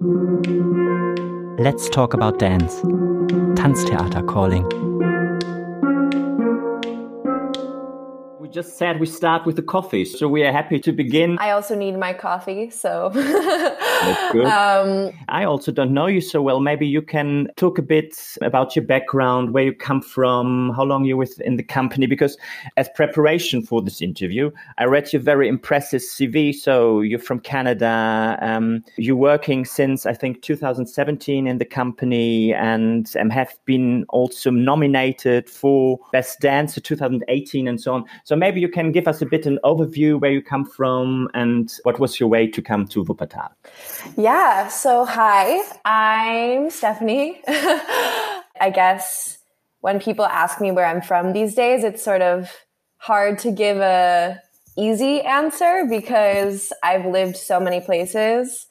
Let's talk about dance. Tanztheater calling. We just said we start with the coffee, so we are happy to begin. I also need my coffee, so. That's good. Um, I also don't know you so well. Maybe you can talk a bit about your background, where you come from, how long you're within the company. Because as preparation for this interview, I read your very impressive CV. So you're from Canada. Um, you're working since I think 2017 in the company, and um, have been also nominated for Best Dancer 2018 and so on. So maybe you can give us a bit an overview where you come from and what was your way to come to Wuppertal. Yeah. So hi, I'm Stephanie. I guess when people ask me where I'm from these days, it's sort of hard to give a easy answer because I've lived so many places.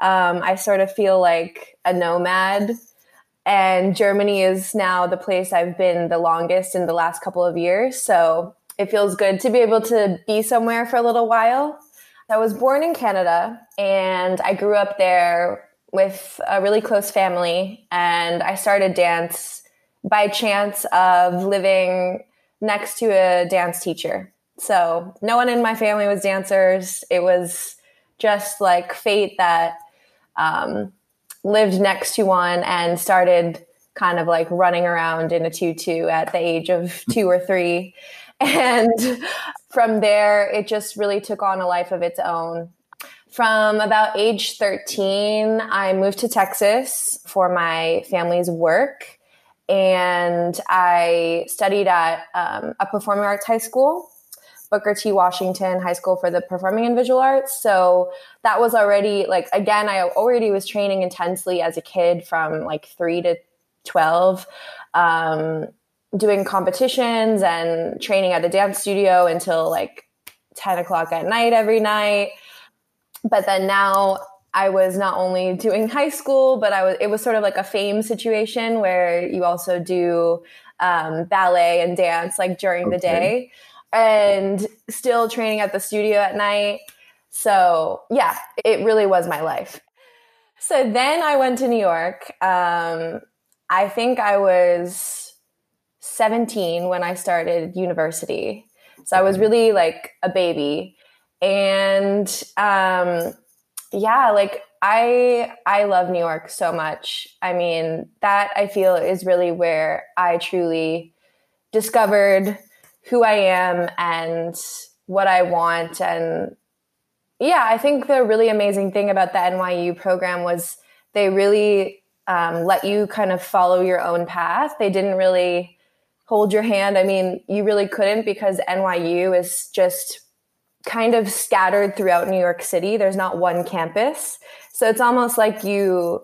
Um, I sort of feel like a nomad and Germany is now the place I've been the longest in the last couple of years. So it feels good to be able to be somewhere for a little while. I was born in Canada and I grew up there with a really close family and I started dance by chance of living next to a dance teacher. So no one in my family was dancers. It was just like fate that um, lived next to one and started kind of like running around in a tutu at the age of two or three. And from there, it just really took on a life of its own. From about age 13, I moved to Texas for my family's work. And I studied at um, a performing arts high school, Booker T. Washington High School for the Performing and Visual Arts. So that was already like, again, I already was training intensely as a kid from like three to 12. Um, doing competitions and training at a dance studio until like 10 o'clock at night every night. But then now I was not only doing high school, but I was, it was sort of like a fame situation where you also do um, ballet and dance like during okay. the day and still training at the studio at night. So yeah, it really was my life. So then I went to New York. Um, I think I was 17 when I started university. So I was really like a baby. And um, yeah, like I I love New York so much. I mean, that I feel is really where I truly discovered who I am and what I want and yeah, I think the really amazing thing about the NYU program was they really um, let you kind of follow your own path. They didn't really hold your hand. I mean, you really couldn't because NYU is just kind of scattered throughout New York City. There's not one campus. So it's almost like you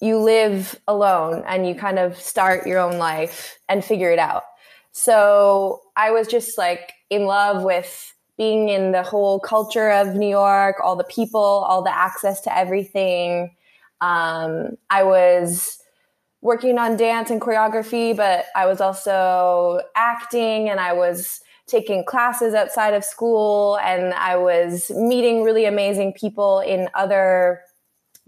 you live alone and you kind of start your own life and figure it out. So I was just like in love with being in the whole culture of New York, all the people, all the access to everything. Um, I was working on dance and choreography, but I was also acting and I was taking classes outside of school and I was meeting really amazing people in other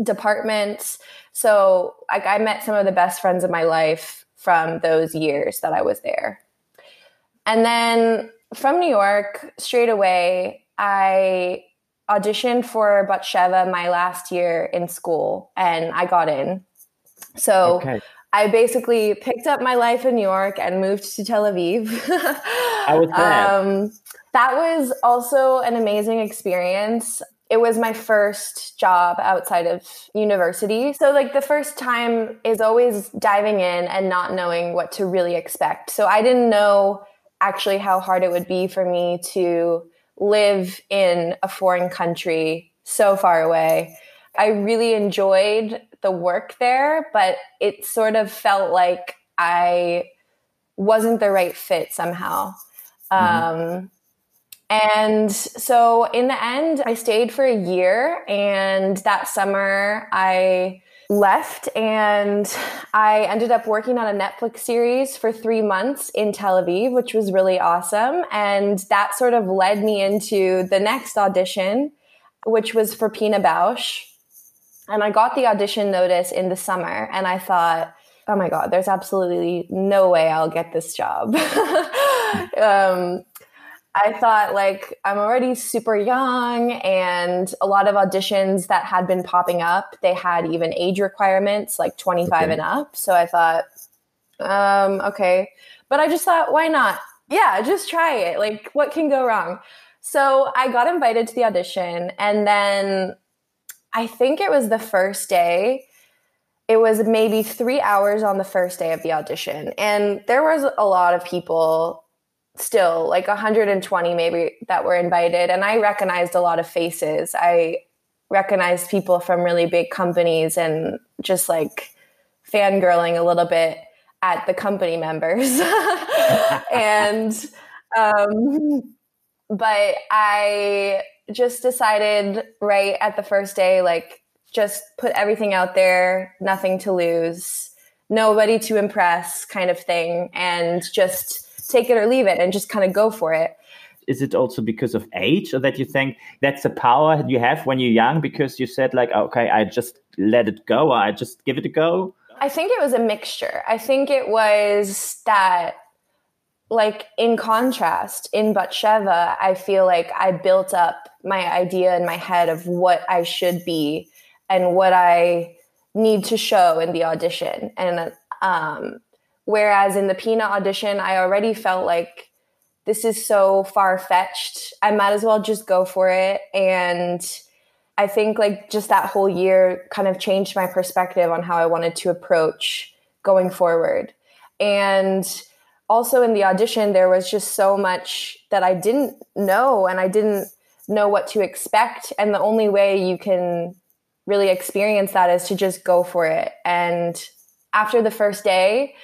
departments. So like I met some of the best friends of my life from those years that I was there. And then from New York, straight away, I auditioned for Batsheva my last year in school and I got in. So okay. I basically picked up my life in New York and moved to Tel Aviv. I was Um, that was also an amazing experience. It was my first job outside of university. So, like, the first time is always diving in and not knowing what to really expect. So, I didn't know actually how hard it would be for me to live in a foreign country so far away. I really enjoyed the work there, but it sort of felt like I wasn't the right fit somehow. Mm-hmm. Um, and so in the end, I stayed for a year. And that summer, I left and I ended up working on a Netflix series for three months in Tel Aviv, which was really awesome. And that sort of led me into the next audition, which was for Pina Bausch And I got the audition notice in the summer, and I thought, oh my God, there's absolutely no way I'll get this job. um, I thought like I'm already super young and a lot of auditions that had been popping up, they had even age requirements like 25 okay. and up. So I thought, um, okay. But I just thought, why not? Yeah, just try it. Like what can go wrong? So I got invited to the audition and then I think it was the first day. It was maybe three hours on the first day of the audition. And there was a lot of people still like 120 maybe that were invited and i recognized a lot of faces i recognized people from really big companies and just like fangirling a little bit at the company members and um but i just decided right at the first day like just put everything out there nothing to lose nobody to impress kind of thing and just take it or leave it and just kind of go for it. Is it also because of age or that you think that's the power you have when you're young? Because you said like okay i just let it go. Or i just give it a go. I think it was a mixture. I think it was that like in contrast in batsheva i feel like i built up my idea in my head of what i should be and what i need to show in the audition and um, Whereas in the Pina audition, I already felt like this is so far fetched. I might as well just go for it. And I think like just that whole year kind of changed my perspective on how I wanted to approach going forward. And also in the audition, there was just so much that I didn't know and I didn't know what to expect. And the only way you can really experience that is to just go for it. And after the first day,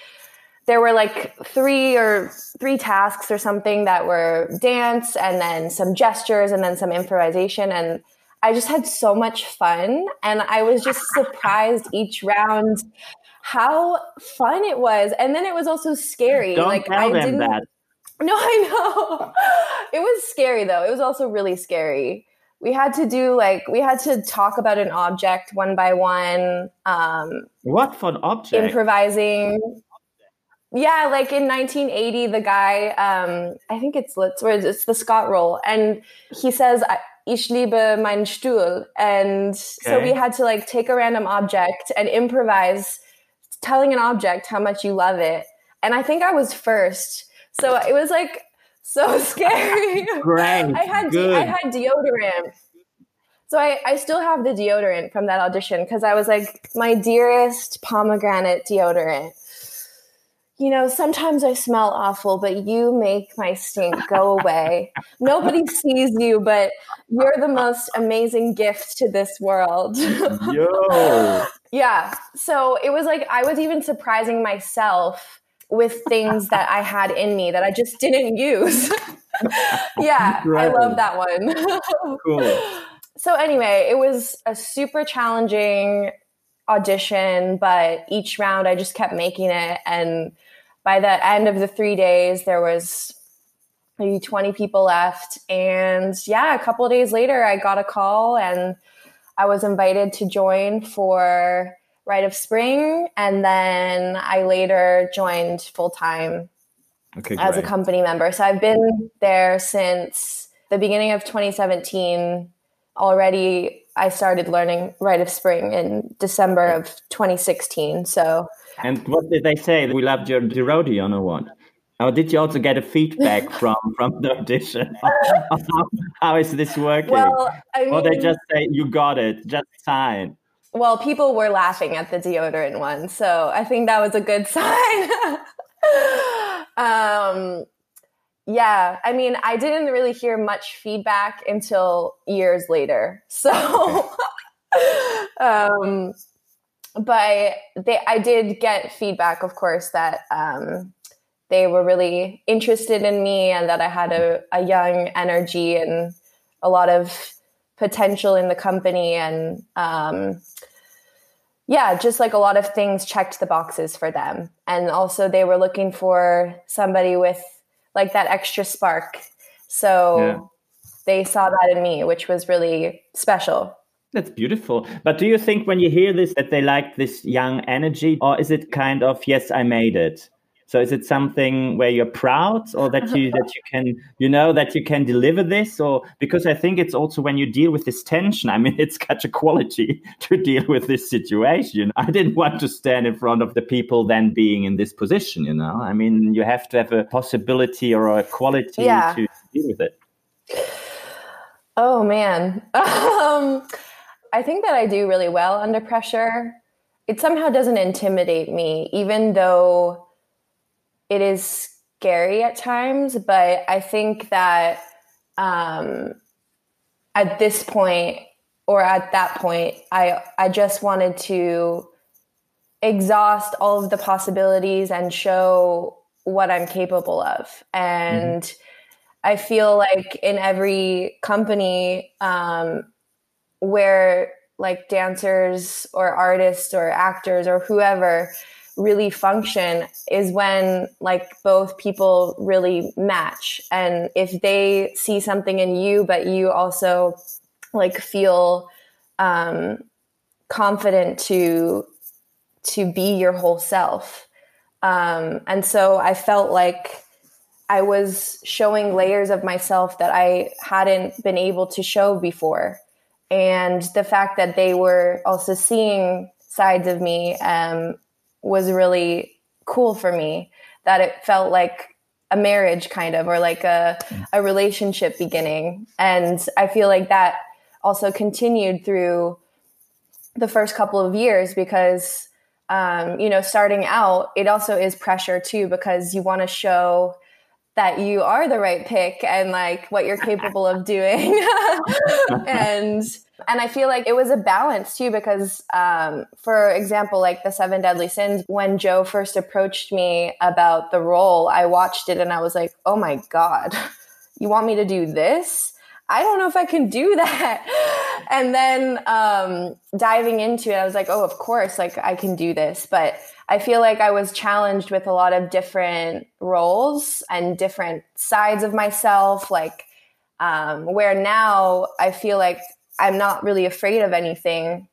there were like three or three tasks or something that were dance and then some gestures and then some improvisation and I just had so much fun and I was just surprised each round how fun it was and then it was also scary Don't like I didn't that. No, I know. it was scary though. It was also really scary. We had to do like we had to talk about an object one by one. Um, what for an object? Improvising yeah, like in 1980, the guy, um, I think it's it's the Scott roll, and he says, "Ich liebe meinen Stuhl," and okay. so we had to like take a random object and improvise, telling an object how much you love it. And I think I was first, so it was like so scary. Great, I had good. I had deodorant. So I, I still have the deodorant from that audition because I was like, my dearest pomegranate deodorant you know, sometimes I smell awful, but you make my stink go away. Nobody sees you, but you're the most amazing gift to this world. Yo. Yeah. So it was like I was even surprising myself with things that I had in me that I just didn't use. yeah, I love that one. cool. So anyway, it was a super challenging audition, but each round I just kept making it and by the end of the three days, there was maybe 20 people left. And yeah, a couple days later, I got a call and I was invited to join for Rite of Spring. And then I later joined full time okay, as a company member. So I've been there since the beginning of 2017. Already, I started learning Rite of Spring in December of 2016. So and what did they say? We loved your Gerodion or what? Or did you also get a feedback from from the audition? how, how is this working? Well, I mean, or they just say you got it, just sign. Well, people were laughing at the deodorant one, so I think that was a good sign. um, yeah, I mean, I didn't really hear much feedback until years later. So, um, but they, I did get feedback, of course, that um, they were really interested in me and that I had a, a young energy and a lot of potential in the company. And um, yeah, just like a lot of things checked the boxes for them. And also, they were looking for somebody with like that extra spark. So yeah. they saw that in me, which was really special. That's beautiful. But do you think when you hear this that they like this young energy, or is it kind of yes, I made it? So is it something where you're proud, or that you that you can you know that you can deliver this, or because I think it's also when you deal with this tension. I mean, it's such a quality to deal with this situation. I didn't want to stand in front of the people then being in this position. You know, I mean, you have to have a possibility or a quality yeah. to deal with it. Oh man. um, I think that I do really well under pressure. It somehow doesn't intimidate me, even though it is scary at times. But I think that um, at this point, or at that point, I I just wanted to exhaust all of the possibilities and show what I'm capable of. And mm-hmm. I feel like in every company, um, where like dancers or artists or actors or whoever really function is when like both people really match. And if they see something in you but you also like feel um confident to to be your whole self. Um and so i felt like i was showing layers of myself that i hadn't been able to show before. And the fact that they were also seeing sides of me um, was really cool for me that it felt like a marriage kind of or like a, a relationship beginning. And i feel like that also continued through the first couple of years because um, you know starting out it also is pressure too because you want to show that you are the right pick and like what you're capable of doing. And and i feel like it was a balance too because um, for example like the seven deadly sins when joe first approached me about the role i watched it and i was like oh my god you want me to do this I don't know if I can do that. And then um, diving into it, I was like, oh, of course, like I can do this. But I feel like I was challenged with a lot of different roles and different sides of myself. Like, um, where now I feel like I'm not really afraid of anything.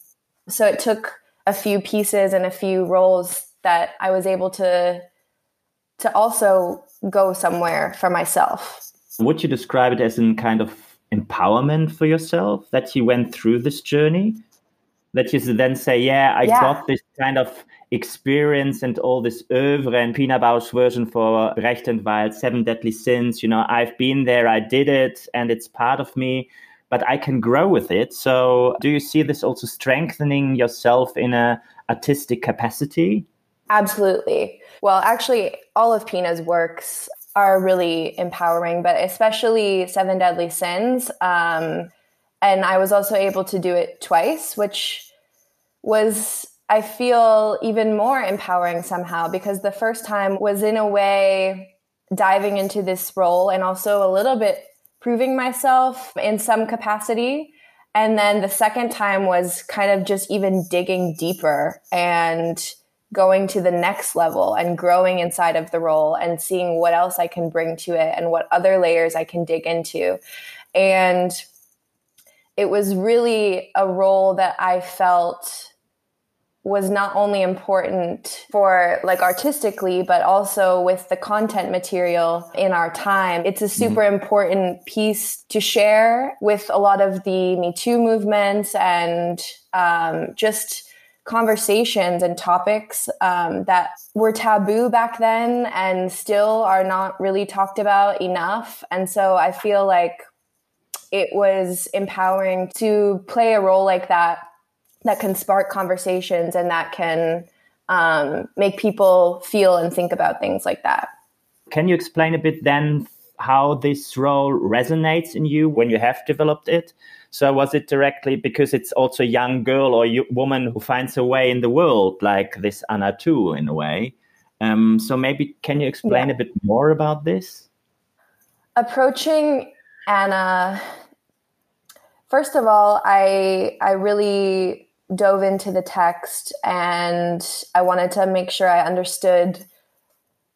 So it took a few pieces and a few roles that I was able to to also go somewhere for myself. Would you describe it as in kind of empowerment for yourself that you went through this journey? That you then say, yeah, I yeah. got this kind of experience and all this oeuvre and Pina Bausch version for Brecht and Weill, Seven Deadly Sins. You know, I've been there, I did it, and it's part of me, but I can grow with it. So, do you see this also strengthening yourself in a artistic capacity? Absolutely. Well, actually, all of Pina's works are really empowering, but especially Seven Deadly Sins. Um, and I was also able to do it twice, which was I feel even more empowering somehow because the first time was in a way diving into this role and also a little bit proving myself in some capacity. And then the second time was kind of just even digging deeper and going to the next level and growing inside of the role and seeing what else I can bring to it and what other layers I can dig into. And it was really a role that I felt was not only important for like artistically but also with the content material in our time it's a super mm-hmm. important piece to share with a lot of the me too movements and um, just conversations and topics um, that were taboo back then and still are not really talked about enough and so i feel like it was empowering to play a role like that that can spark conversations and that can um, make people feel and think about things like that. Can you explain a bit then how this role resonates in you when you have developed it? So was it directly because it's also a young girl or woman who finds a way in the world, like this Anna too, in a way? Um, so maybe can you explain yeah. a bit more about this? Approaching Anna, first of all, I I really dove into the text and I wanted to make sure I understood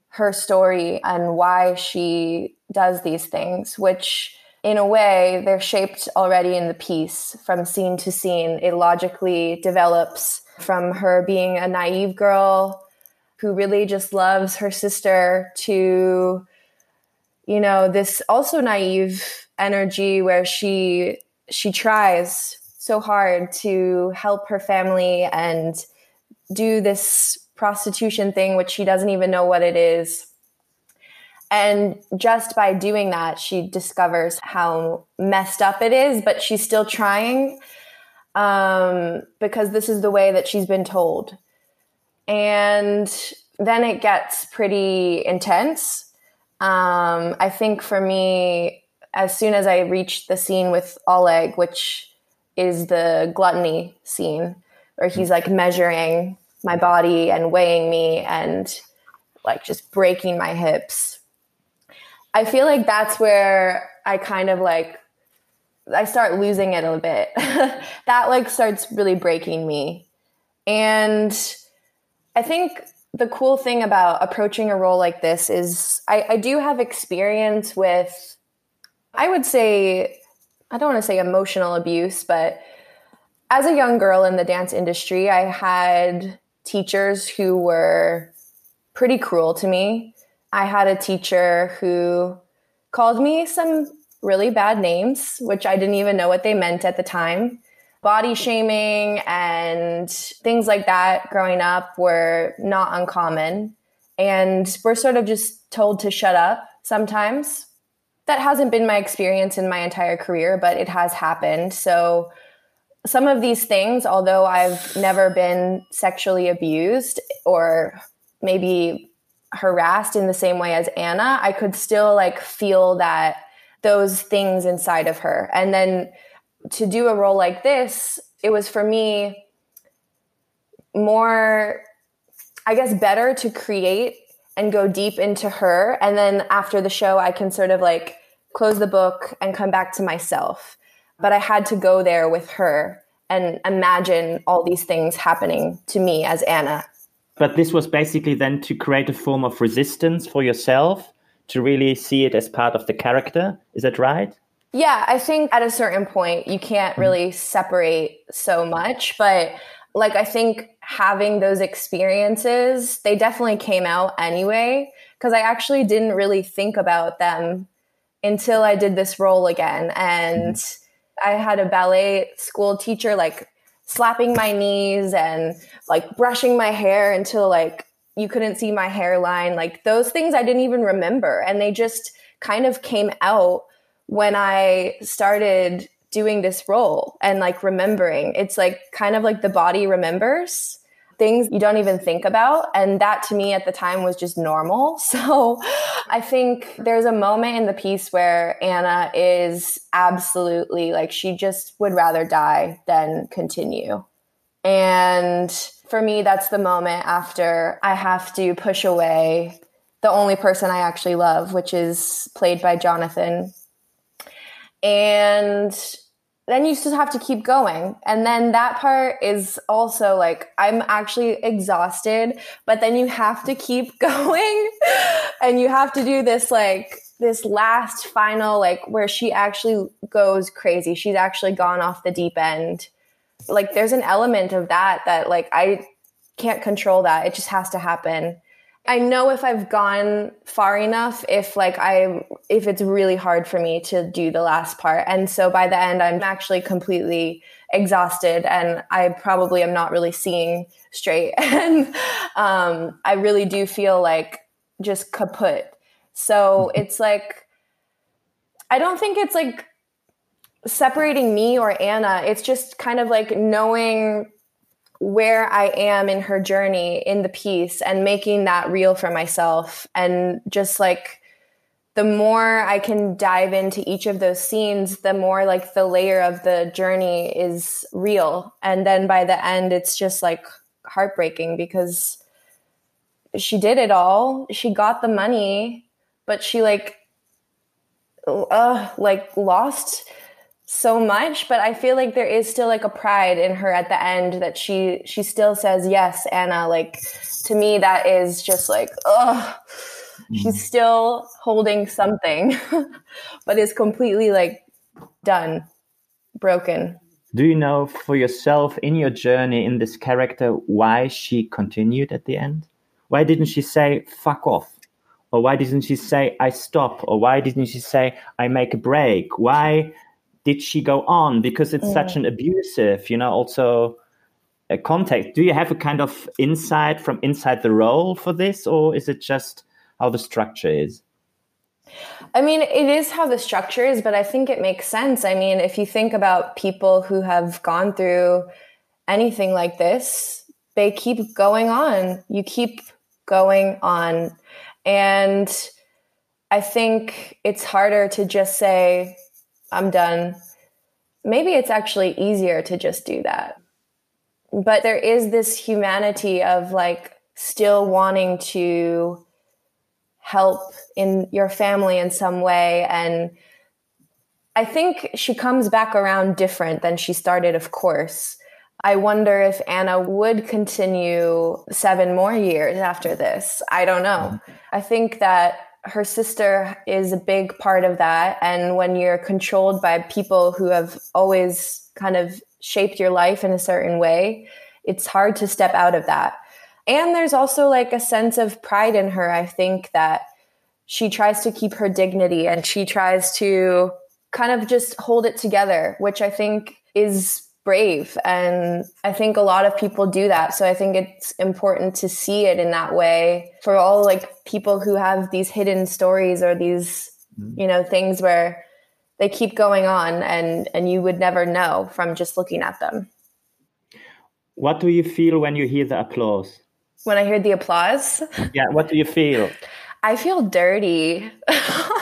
her story and why she does these things, which in a way, they're shaped already in the piece from scene to scene. It logically develops from her being a naive girl who really just loves her sister to, you know, this also naive energy where she she tries so hard to help her family and do this prostitution thing which she doesn't even know what it is and just by doing that, she discovers how messed up it is, but she's still trying um, because this is the way that she's been told. And then it gets pretty intense. Um, I think for me, as soon as I reached the scene with Oleg, which is the gluttony scene, where he's like measuring my body and weighing me and like just breaking my hips I feel like that's where I kind of like I start losing it a bit. that like starts really breaking me. And I think the cool thing about approaching a role like this is I, I do have experience with I would say I don't want to say emotional abuse, but as a young girl in the dance industry, I had teachers who were pretty cruel to me. I had a teacher who called me some really bad names, which I didn't even know what they meant at the time. Body shaming and things like that growing up were not uncommon. And we're sort of just told to shut up sometimes. That hasn't been my experience in my entire career, but it has happened. So, some of these things, although I've never been sexually abused or maybe harassed in the same way as Anna, I could still like feel that those things inside of her. And then to do a role like this, it was for me more, I guess, better to create and go deep into her. And then after the show, I can sort of like close the book and come back to myself. But I had to go there with her and imagine all these things happening to me as Anna but this was basically then to create a form of resistance for yourself to really see it as part of the character. Is that right? Yeah, I think at a certain point you can't mm-hmm. really separate so much, but like I think having those experiences, they definitely came out anyway because I actually didn't really think about them until I did this role again and mm-hmm. I had a ballet school teacher like slapping my knees and like brushing my hair until like you couldn't see my hairline. Like those things I didn't even remember. And they just kind of came out when I started doing this role and like remembering. It's like kind of like the body remembers things you don't even think about. And that to me at the time was just normal. So I think there's a moment in the piece where Anna is absolutely like, she just would rather die than continue. And for me, that's the moment after I have to push away the only person I actually love, which is played by Jonathan. And then you just have to keep going. And then that part is also like, I'm actually exhausted, but then you have to keep going and you have to do this like, this last final, like where she actually goes crazy. She's actually gone off the deep end. Like there's an element of that that like I can't control that. It just has to happen. I know if I've gone far enough, if like I, if it's really hard for me to do the last part. And so by the end, I'm actually completely exhausted and I probably am not really seeing straight. and um, I really do feel like just kaput. So it's like, I don't think it's like separating me or Anna. It's just kind of like knowing where I am in her journey in the piece and making that real for myself. And just like the more I can dive into each of those scenes, the more like the layer of the journey is real. And then by the end, it's just like heartbreaking because she did it all. She got the money, but she like, uh, like lost so much but i feel like there is still like a pride in her at the end that she she still says yes anna like to me that is just like oh She's mm. still holding something, but is completely like done, broken. Do you know for yourself in your journey in this character why she continued at the end? Why didn't she say fuck off? Or why didn't she say I stop? Or why didn't she say I make a break? Why did she go on? Because it's mm. such an abusive, you know, also a context. Do you have a kind of insight from inside the role for this, or is it just how the structure is? I mean, it is how the structure is, but I think it makes sense. I mean, if you think about people who have gone through anything like this, they keep going on. You keep going on. And I think it's harder to just say, I'm done. Maybe it's actually easier to just do that. But there is this humanity of like still wanting to help in your family in some way. And I think she comes back around different than she started, of course. I wonder if Anna would continue seven more years after this. I don't know. Mm-hmm. I think that her sister is a big part of that. And when you're controlled by people who have always kind of shaped your life in a certain way, it's hard to step out of that. And there's also like a sense of pride in her. I think that she tries to keep her dignity and she tries to kind of just hold it together, which I think is brave. And I think a lot of people do that. So I think it's important to see it in that way for all like people who have these hidden stories or these, mm-hmm. you know, things where they keep going on and and you would never know from just looking at them. What do you feel when you hear the applause? When I hear the applause? Yeah, what do you feel? I feel dirty.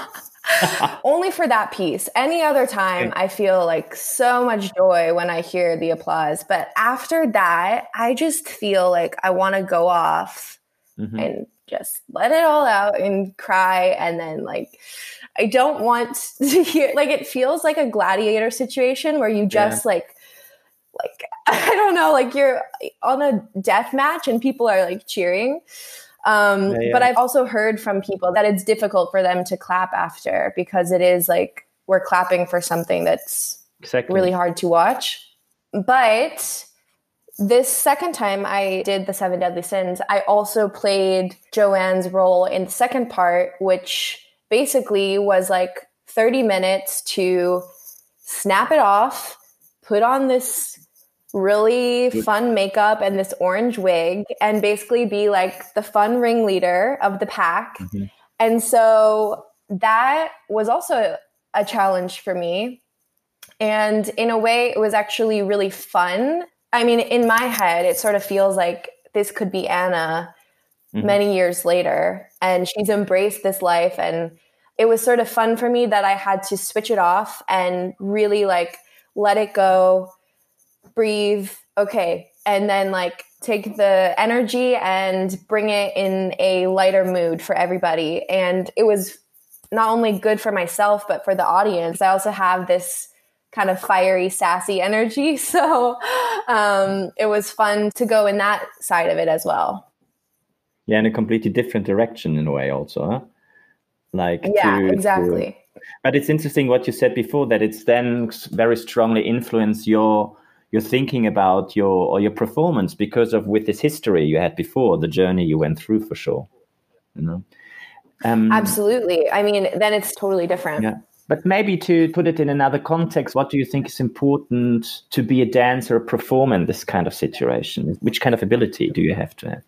Only for that piece. Any other time, I feel like so much joy when I hear the applause. But after that, I just feel like I want to go off mm-hmm. and just let it all out and cry. And then, like, I don't want to hear, like, it feels like a gladiator situation where you just, yeah. like, like, I don't know, like you're on a death match and people are like cheering. Um, yeah, yeah. But I've also heard from people that it's difficult for them to clap after because it is like we're clapping for something that's exactly. really hard to watch. But this second time I did the Seven Deadly Sins, I also played Joanne's role in the second part, which basically was like 30 minutes to snap it off, put on this really fun makeup and this orange wig and basically be like the fun ringleader of the pack. Mm-hmm. And so that was also a challenge for me. And in a way, it was actually really fun. I mean, in my head, it sort of feels like this could be Anna mm-hmm. many years later. And she's embraced this life. And it was sort of fun for me that I had to switch it off and really like let it go breathe, okay, and then like take the energy and bring it in a lighter mood for everybody. And it was not only good for myself, but for the audience. I also have this kind of fiery, sassy energy. So um, it was fun to go in that side of it as well. Yeah, in a completely different direction in a way, also. Huh? Like, yeah, to, exactly. To, but it's interesting what you said before that it's then very strongly influence your your thinking about your or your performance because of with this history you had before the journey you went through for sure you know? Um, absolutely. I mean then it's totally different. Yeah. But maybe to put it in another context what do you think is important to be a dancer or performer in this kind of situation? Which kind of ability do you have to have?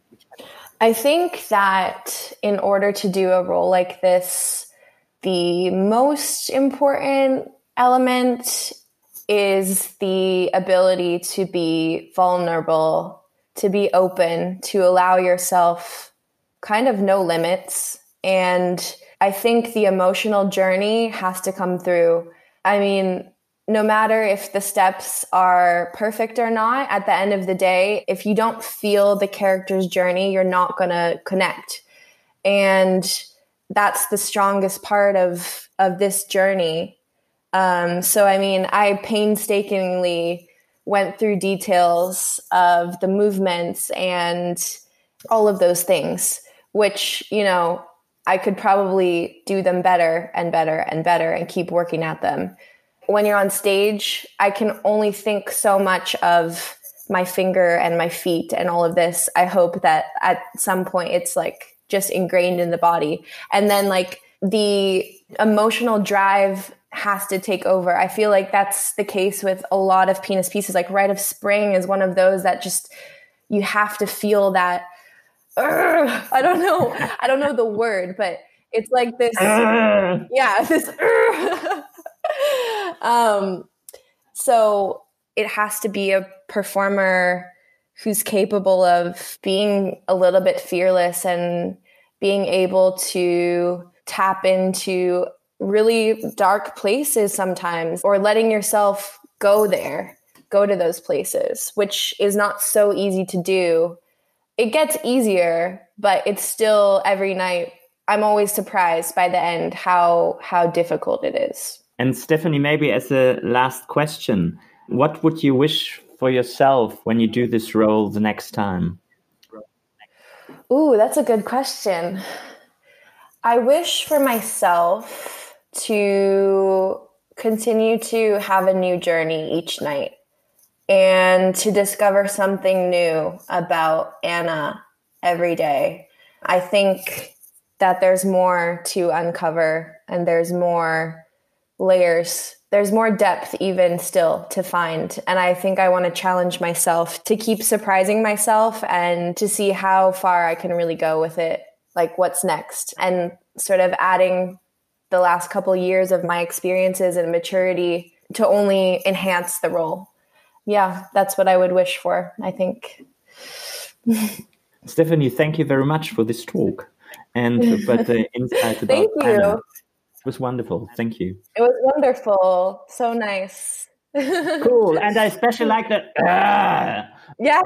I think that in order to do a role like this the most important element is the ability to be vulnerable, to be open, to allow yourself kind of no limits. And I think the emotional journey has to come through. I mean, no matter if the steps are perfect or not, at the end of the day, if you don't feel the character's journey, you're not going to connect. And that's the strongest part of of this journey um, so, I mean, I painstakingly went through details of the movements and all of those things, which, you know, I could probably do them better and better and better and keep working at them. When you're on stage, I can only think so much of my finger and my feet and all of this. I hope that at some point it's like just ingrained in the body. And then like the emotional drive has to take over. I feel like that's the case with a lot of Pina's pieces. Like Rite of Spring is one of those that just you have to feel that. I don't know. I don't know the word, but it's like this. yeah, this. um, so it has to be a performer who's capable of being a little bit fearless and being able to tap into really dark places sometimes or letting yourself go there, go to those places, which is not so easy to do. It gets easier, but it's still every night I'm always surprised by the end how how difficult it is. And Stephanie, maybe as a last question, what would you wish for yourself when you do this role the next time? Ooh, that's a good question. I wish for myself to continue to have a new journey each night and to discover something new about Anna every day. I think that there's more to uncover and there's more layers. There's more depth, even still, to find. And I think I want to challenge myself to keep surprising myself and to see how far I can really go with it like what's next and sort of adding the last couple years of my experiences and maturity to only enhance the role. Yeah, that's what I would wish for, I think. Stephanie, thank you very much for this talk and but the insight about Thank you. Anna. It was wonderful. Thank you. It was wonderful. So nice. cool. And I especially like the ah. Yeah.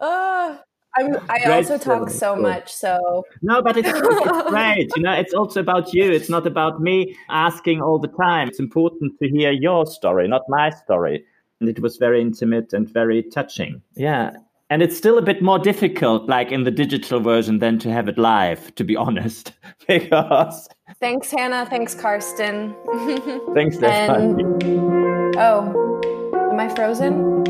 uh, I'm, i great also talk so much, so no, but it's, it's great. You know, it's also about you. It's not about me asking all the time. It's important to hear your story, not my story. And it was very intimate and very touching. Yeah, and it's still a bit more difficult, like in the digital version, than to have it live. To be honest, because thanks, Hannah. Thanks, Karsten. thanks, Stephanie. And... Oh, am I frozen?